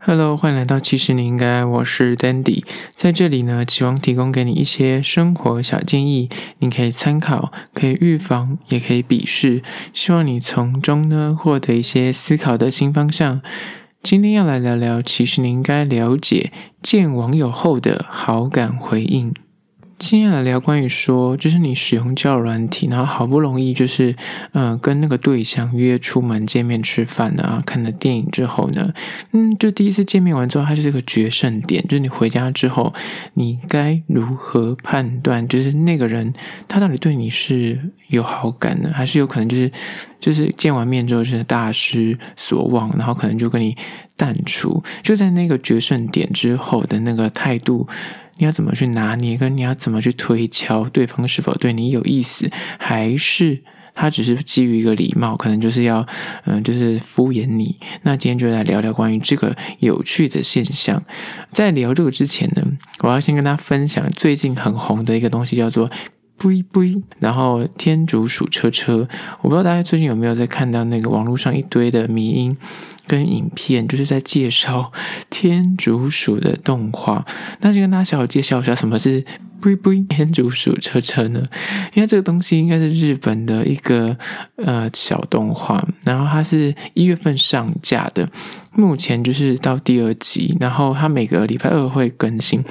Hello，欢迎来到其实你应该，我是 Dandy，在这里呢，期望提供给你一些生活小建议，你可以参考，可以预防，也可以鄙视，希望你从中呢获得一些思考的新方向。今天要来聊聊，其实你应该了解见网友后的好感回应。今天来聊关于说，就是你使用交友软体，然后好不容易就是，嗯、跟那个对象约出门见面吃饭啊，看了电影之后呢，嗯，就第一次见面完之后，它就是个决胜点，就是你回家之后，你该如何判断，就是那个人他到底对你是有好感呢，还是有可能就是就是见完面之后就是大失所望，然后可能就跟你淡出，就在那个决胜点之后的那个态度。你要怎么去拿捏，跟你要怎么去推敲对方是否对你有意思，还是他只是基于一个礼貌，可能就是要嗯，就是敷衍你。那今天就来聊聊关于这个有趣的现象。在聊这个之前呢，我要先跟大家分享最近很红的一个东西，叫做“呸呸”，然后天竺鼠车车。我不知道大家最近有没有在看到那个网络上一堆的迷因。跟影片就是在介绍天竺鼠的动画，那就跟大家小小介绍一下什么是“呸呸”天竺鼠车车呢？因为这个东西应该是日本的一个呃小动画，然后它是一月份上架的，目前就是到第二集，然后它每个礼拜二会更新。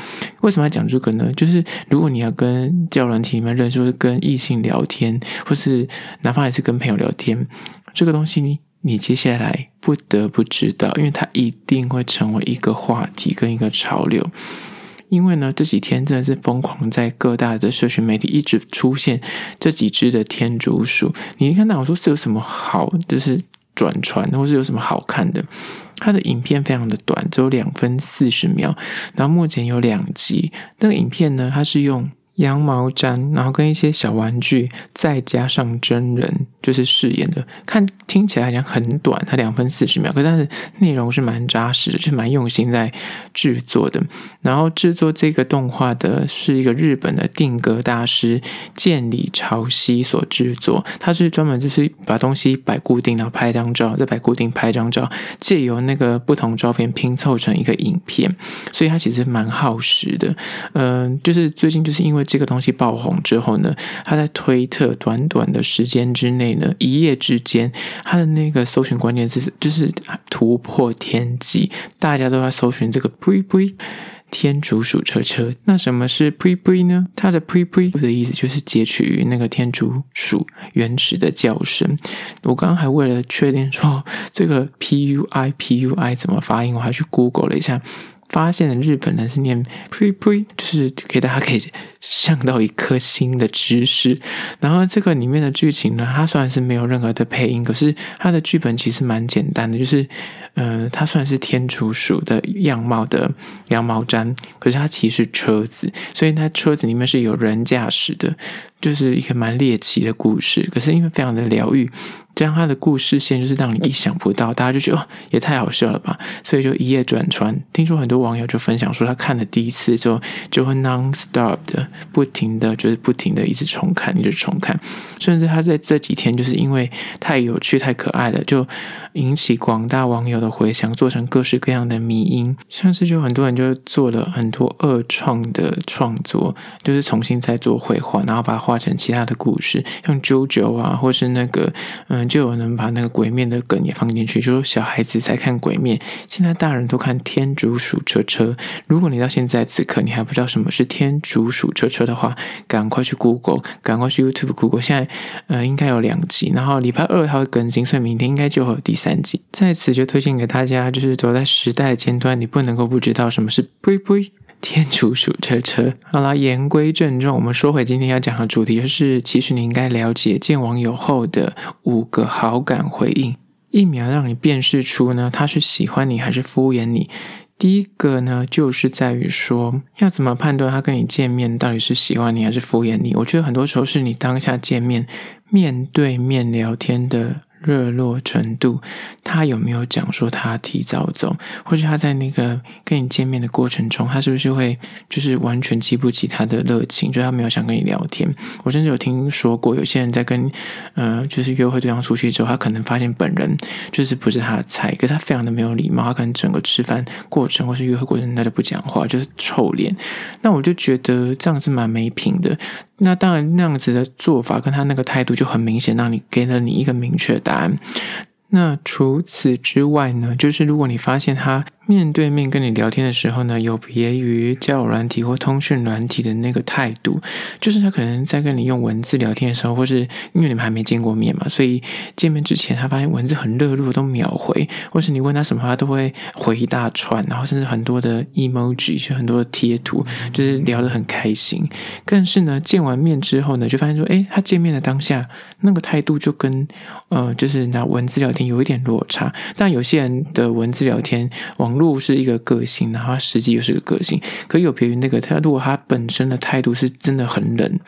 为什么要讲这个呢？就是如果你要跟交友软体里面认识，跟异性聊天，或是哪怕你是跟朋友聊天，这个东西你。接下来不得不知道，因为它一定会成为一个话题跟一个潮流。因为呢，这几天真的是疯狂在各大的社群媒体一直出现这几只的天竺鼠。你一看到我说是有什么好，就是转传，或是有什么好看的？它的影片非常的短，只有两分四十秒，然后目前有两集。那个影片呢，它是用。羊毛毡，然后跟一些小玩具，再加上真人，就是饰演的。看听起来好像很短，它两分四十秒，可是内容是蛮扎实的，是蛮用心在制作的。然后制作这个动画的是一个日本的定格大师见里朝希所制作，他是专门就是把东西摆固定，然后拍张照，再摆固定拍张照，借由那个不同照片拼凑成一个影片，所以它其实蛮耗时的。嗯、就是最近就是因为。这个东西爆红之后呢，他在推特短短的时间之内呢，一夜之间，他的那个搜寻关键词就是突破天际，大家都在搜寻这个“呸呸”天竺鼠车车。那什么是“呸呸”呢？它的“呸呸”的意思就是截取于那个天竺鼠原始的叫声。我刚刚还为了确定说这个 “p u i p u i” 怎么发音，我还去 Google 了一下。发现了日本人是念呸呸，就是给大家可以想到一颗新的知识。然后这个里面的剧情呢，它虽然是没有任何的配音，可是它的剧本其实蛮简单的，就是呃，它算是天竺鼠的样貌的羊毛毡，可是它其实是车子，所以它车子里面是有人驾驶的，就是一个蛮猎奇的故事。可是因为非常的疗愈。这样他的故事线就是让你意想不到，大家就觉得哦，也太好笑了吧，所以就一夜转传。听说很多网友就分享说，他看了第一次之后就会 non-stop 的不停的就是不停的一直重看，一直重看，甚至他在这几天就是因为太有趣、太可爱了，就引起广大网友的回响，做成各式各样的迷因，像是就很多人就做了很多二创的创作，就是重新再做绘画，然后把画成其他的故事，像 JoJo 啊，或是那个嗯。就有人把那个鬼面的梗也放进去，就说小孩子才看鬼面，现在大人都看天竺鼠车车。如果你到现在此刻你还不知道什么是天竺鼠车车的话，赶快去 Google，赶快去 YouTube Google。现在呃应该有两集，然后礼拜二它会更新，所以明天应该就会有第三集。在此就推荐给大家，就是走在时代的尖端，你不能够不知道什么是呸呸。天竺鼠车车，好啦，言归正传，我们说回今天要讲的主题，就是其实你应该了解见网友后的五个好感回应，一秒让你辨识出呢他是喜欢你还是敷衍你。第一个呢，就是在于说要怎么判断他跟你见面到底是喜欢你还是敷衍你。我觉得很多时候是你当下见面面对面聊天的。热络程度，他有没有讲说他提早走，或者他在那个跟你见面的过程中，他是不是会就是完全激不起他的热情，就他没有想跟你聊天。我甚至有听说过，有些人在跟呃就是约会对象出去之后，他可能发现本人就是不是他的菜，可是他非常的没有礼貌，他可能整个吃饭过程或是约会过程他就不讲话，就是臭脸。那我就觉得这样是蛮没品的。那当然，那样子的做法跟他那个态度就很明显，让你给了你一个明确答案。那除此之外呢，就是如果你发现他。面对面跟你聊天的时候呢，有别于交友软体或通讯软体的那个态度，就是他可能在跟你用文字聊天的时候，或是因为你们还没见过面嘛，所以见面之前他发现文字很热络，都秒回，或是你问他什么，他都会回一大串，然后甚至很多的 emoji，就很多的贴图，就是聊得很开心。但是呢，见完面之后呢，就发现说，诶，他见面的当下那个态度就跟呃，就是拿文字聊天有一点落差。但有些人的文字聊天网路是一个个性，然后实际又是个个性，可有别于那个他，如果他本身的态度是真的很冷。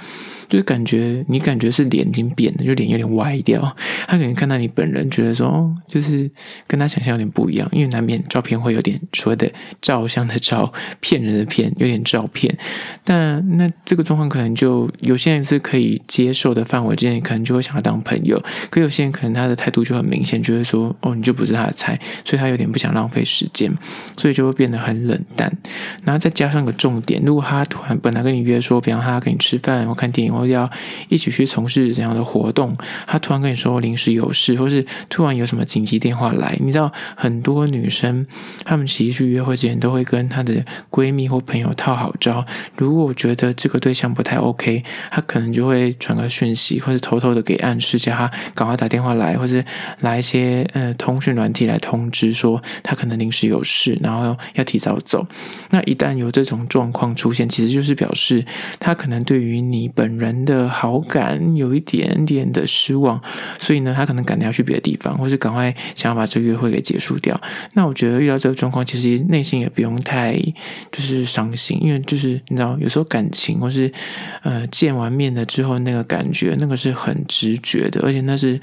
就是感觉你感觉是脸已经变了，就脸有点歪掉。他可能看到你本人，觉得说，就是跟他想象有点不一样，因为难免照片会有点所谓的照相的照，骗人的骗，有点照骗。但那这个状况可能就有些人是可以接受的范围之内，可能就会想要当朋友。可有些人可能他的态度就很明显，就会说哦，你就不是他的菜，所以他有点不想浪费时间，所以就会变得很冷淡。然后再加上个重点，如果他突然本来跟你约说，比方他跟你吃饭或看电影。后要一起去从事怎样的活动？他突然跟你说临时有事，或是突然有什么紧急电话来，你知道很多女生她们其实去约会之前都会跟她的闺蜜或朋友套好招。如果觉得这个对象不太 OK，她可能就会传个讯息，或是偷偷的给暗示，叫他赶快打电话来，或是来一些呃通讯软体来通知说他可能临时有事，然后要提早走。那一旦有这种状况出现，其实就是表示他可能对于你本人。人的好感有一点点的失望，所以呢，他可能赶着要去别的地方，或是赶快想要把这个约会给结束掉。那我觉得遇到这个状况，其实内心也不用太就是伤心，因为就是你知道，有时候感情或是呃见完面了之后那个感觉，那个是很直觉的，而且那是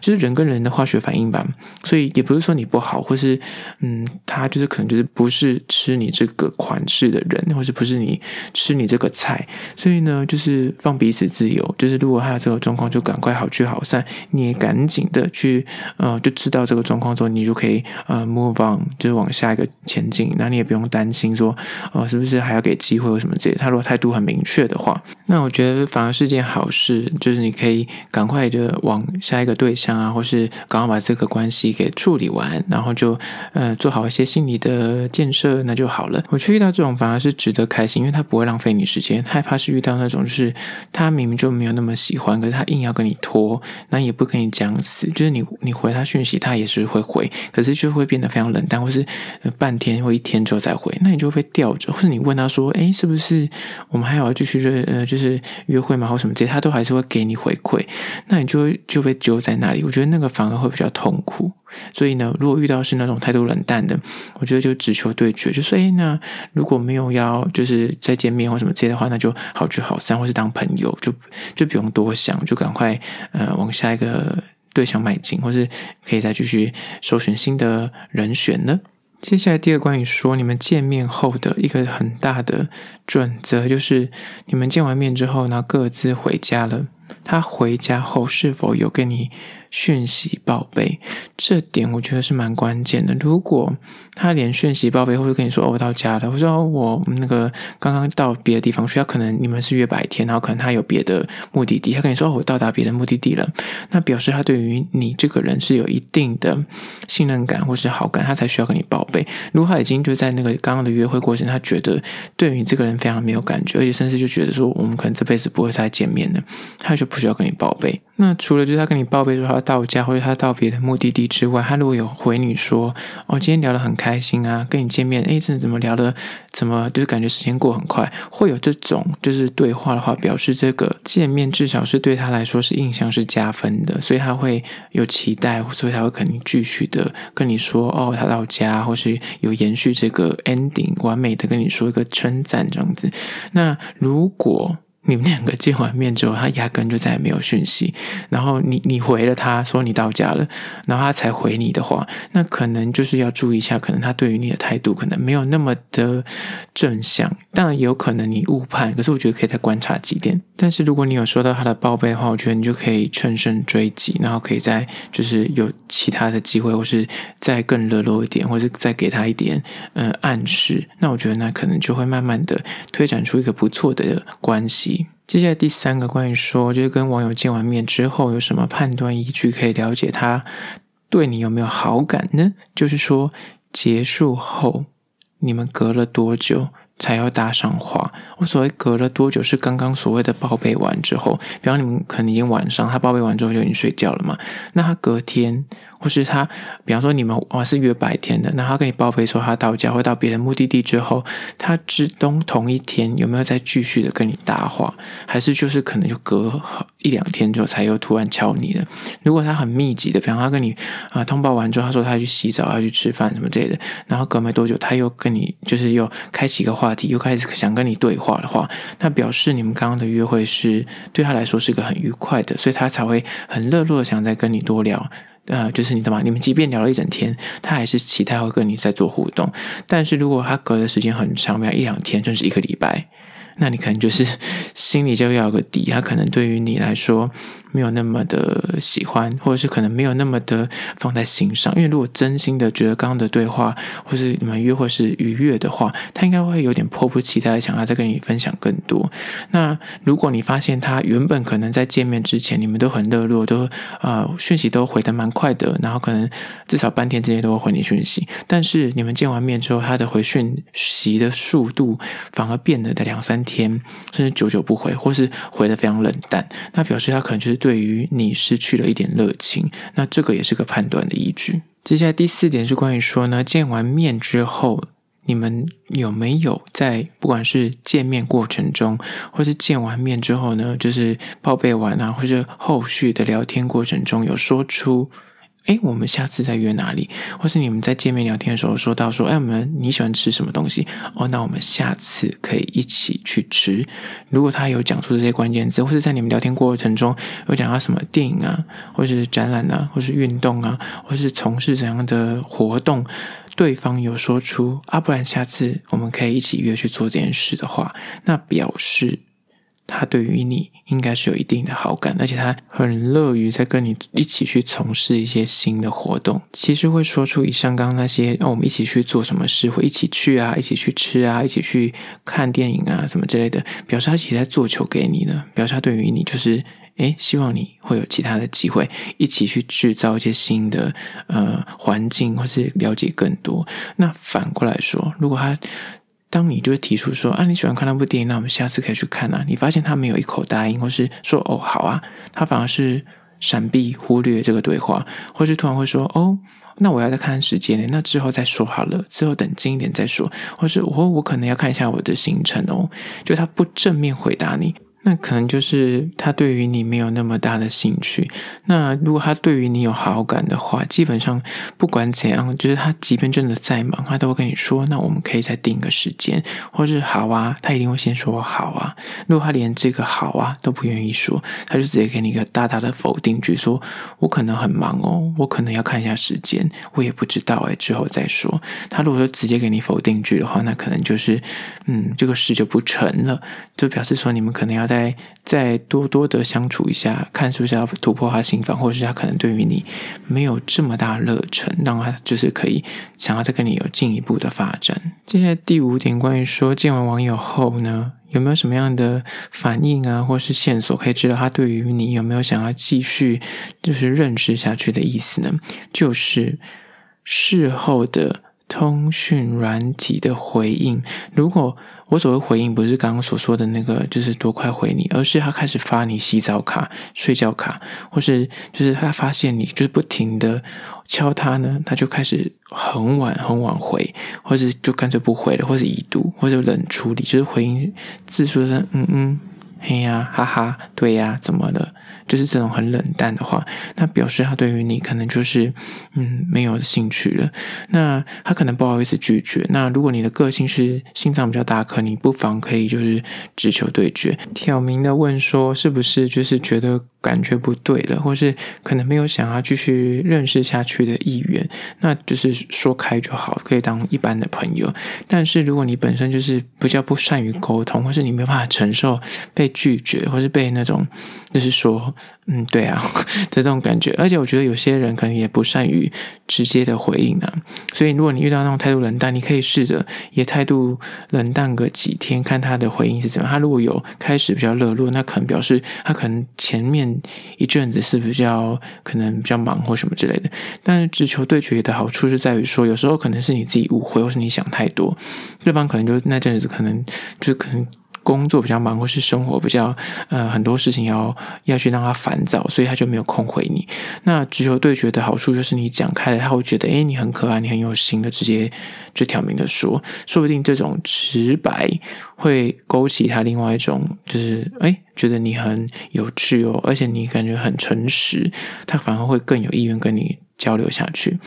就是人跟人的化学反应吧。所以也不是说你不好，或是嗯，他就是可能就是不是吃你这个款式的人，或是不是你吃你这个菜。所以呢，就是放彼此自由，就是如果他有这个状况，就赶快好聚好散。你也赶紧的去，呃，就知道这个状况之后，你就可以呃 move on，就是往下一个前进。那你也不用担心说，呃，是不是还要给机会或什么之类。他如果态度很明确的话，那我觉得反而是件好事，就是你可以赶快的往下一个对象啊，或是赶快把这个关系给处理完，然后就呃做好一些心理的建设，那就好了。我去遇到这种反而是值得开心，因为他不会浪费你时间。害怕是遇到那种就是。他明明就没有那么喜欢，可是他硬要跟你拖，那也不跟你讲死，就是你你回他讯息，他也是会回，可是就会变得非常冷淡，或是半天或一天之后再回，那你就会被吊着，或者你问他说，诶，是不是我们还要继续约呃，就是约会吗，或什么这些，他都还是会给你回馈，那你就就被揪在那里，我觉得那个反而会比较痛苦。所以呢，如果遇到是那种态度冷淡的，我觉得就只求对决，就说，哎，那如果没有要就是再见面或什么这些的话，那就好聚好散，或是当朋友，有就就不用多想，就赶快呃往下一个对象迈进，或是可以再继续搜寻新的人选呢。接下来第二关于说你们见面后的一个很大的准则，就是你们见完面之后呢，各自回家了。他回家后是否有跟你讯息报备？这点我觉得是蛮关键的。如果他连讯息报备，或者跟你说，哦，我到家了，或者说我那个刚刚到别的地方去，他可能你们是约白天，然后可能他有别的目的地，他跟你说，哦，我到达别的目的地了，那表示他对于你这个人是有一定的信任感或是好感，他才需要跟你报备。如果他已经就在那个刚刚的约会过程，他觉得对于你这个人非常没有感觉，而且甚至就觉得说，我们可能这辈子不会再见面的，他就不需要跟你报备。那除了就是他跟你报备说他到家或者他到别的目的地之外，他如果有回你说哦，今天聊得很开心啊，跟你见面，诶，真的怎么聊的，怎么就是感觉时间过很快，会有这种就是对话的话，表示这个见面至少是对他来说是印象是加分的，所以他会有期待，所以他会肯定继续的跟你说哦，他到家，或是有延续这个 ending，完美的跟你说一个称赞这样子。那如果你们两个见完面之后，他压根就再也没有讯息，然后你你回了他说你到家了，然后他才回你的话，那可能就是要注意一下，可能他对于你的态度可能没有那么的正向，当然也有可能你误判，可是我觉得可以再观察几点。但是如果你有收到他的报备的话，我觉得你就可以乘胜追击，然后可以再就是有其他的机会，或是再更热络一点，或是再给他一点呃暗示，那我觉得那可能就会慢慢的推展出一个不错的关系。接下来第三个关于说，就是跟网友见完面之后有什么判断依据可以了解他对你有没有好感呢？就是说结束后你们隔了多久才要搭上话？我所谓隔了多久是刚刚所谓的报备完之后，比方你们可能已经晚上，他报备完之后就已经睡觉了嘛？那他隔天。或是他，比方说你们哦是约白天的，那他跟你报备说他到家或到别的目的地之后，他知东同一天有没有再继续的跟你搭话，还是就是可能就隔一两天之后才又突然敲你了？如果他很密集的，比方他跟你啊、通报完之后，他说他去洗澡，要去吃饭什么之类的，然后隔没多久他又跟你就是又开启一个话题，又开始想跟你对话的话，那表示你们刚刚的约会是对他来说是一个很愉快的，所以他才会很热络的想再跟你多聊。呃，就是你懂吗？你们即便聊了一整天，他还是期待会跟你在做互动。但是如果他隔的时间很长，比如一两天，甚至一个礼拜。那你可能就是心里就要有个底，他可能对于你来说没有那么的喜欢，或者是可能没有那么的放在心上。因为如果真心的觉得刚刚的对话，或是你们约会是愉悦的话，他应该会有点迫不及待的想要再跟你分享更多。那如果你发现他原本可能在见面之前你们都很热络，都啊、讯息都回得蛮快的，然后可能至少半天之内都会回你讯息，但是你们见完面之后，他的回讯息的速度反而变得的两三天。甚至久久不回，或是回得非常冷淡，那表示他可能就是对于你失去了一点热情，那这个也是个判断的依据。接下来第四点是关于说呢，见完面之后，你们有没有在不管是见面过程中，或是见完面之后呢，就是报备完啊，或者后续的聊天过程中，有说出。哎，我们下次再约哪里？或是你们在见面聊天的时候说到说，哎，我们你喜欢吃什么东西？哦，那我们下次可以一起去吃。如果他有讲出这些关键字，或是在你们聊天过程中有讲到什么电影啊，或是展览啊，或是运动啊，或是从事怎样的活动，对方有说出啊，不然下次我们可以一起约去做这件事的话，那表示。他对于你应该是有一定的好感，而且他很乐于在跟你一起去从事一些新的活动。其实会说出以上刚刚那些，让我们一起去做什么事，会一起去啊，一起去吃啊，一起去看电影啊，什么之类的，表示他其实在做球给你呢。表示他对于你就是，诶，希望你会有其他的机会，一起去制造一些新的呃环境，或是了解更多。那反过来说，如果他。当你就是提出说啊，你喜欢看那部电影，那我们下次可以去看啊。你发现他没有一口答应，或是说哦好啊，他反而是闪避忽略这个对话，或是突然会说哦，那我要再看时间呢，那之后再说好了，之后等近一点再说，或是我我可能要看一下我的行程哦，就他不正面回答你。那可能就是他对于你没有那么大的兴趣。那如果他对于你有好感的话，基本上不管怎样，就是他即便真的再忙，他都会跟你说：“那我们可以再定个时间，或是好啊。”他一定会先说好啊。如果他连这个好啊都不愿意说，他就直接给你一个大大的否定句，说：“我可能很忙哦，我可能要看一下时间，我也不知道哎，之后再说。”他如果说直接给你否定句的话，那可能就是嗯，这个事就不成了，就表示说你们可能要。再再多多的相处一下，看是不是要突破他心防，或者是他可能对于你没有这么大热忱，让他就是可以想要再跟你有进一步的发展。接下来第五点，关于说见完网友后呢，有没有什么样的反应啊，或是线索可以知道他对于你有没有想要继续就是认识下去的意思呢？就是事后的通讯软体的回应，如果。我所谓回应，不是刚刚所说的那个，就是多快回你，而是他开始发你洗澡卡、睡觉卡，或是就是他发现你就是不停的敲他呢，他就开始很晚很晚回，或是就干脆不回了，或是已读，或者冷处理，就是回应字数是嗯嗯嘿呀，哈哈，对呀，怎么的？就是这种很冷淡的话，那表示他对于你可能就是嗯没有兴趣了。那他可能不好意思拒绝。那如果你的个性是心脏比较大颗，你不妨可以就是直球对决，挑明的问说是不是就是觉得感觉不对的，或是可能没有想要继续认识下去的意愿，那就是说开就好，可以当一般的朋友。但是如果你本身就是比较不善于沟通，或是你没办法承受被拒绝，或是被那种就是说。嗯，对啊，的这种感觉，而且我觉得有些人可能也不善于直接的回应啊，所以如果你遇到那种态度冷淡，你可以试着也态度冷淡个几天，看他的回应是怎样。他如果有开始比较热络，那可能表示他可能前面一阵子是比较可能比较忙或什么之类的。但是直球对决的好处是在于说，有时候可能是你自己误会，或是你想太多，对方可能就那阵子可能就可能。工作比较忙，或是生活比较呃很多事情要要去让他烦躁，所以他就没有空回你。那直球对决的好处就是你讲开了，他会觉得诶，你很可爱，你很有心的，直接就挑明的说，说不定这种直白会勾起他另外一种，就是诶，觉得你很有趣哦，而且你感觉很诚实，他反而会更有意愿跟你交流下去。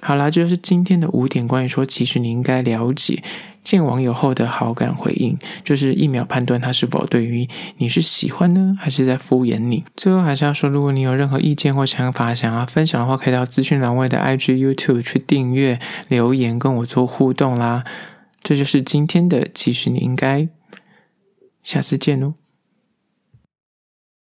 好啦，这就是今天的五点关于说，其实你应该了解。见网友后的好感回应，就是一秒判断他是否对于你是喜欢呢，还是在敷衍你。最后还是要说，如果你有任何意见或想法想要分享的话，可以到资讯栏位的 IG、YouTube 去订阅、留言跟我做互动啦。这就是今天的，其实你应该下次见哦。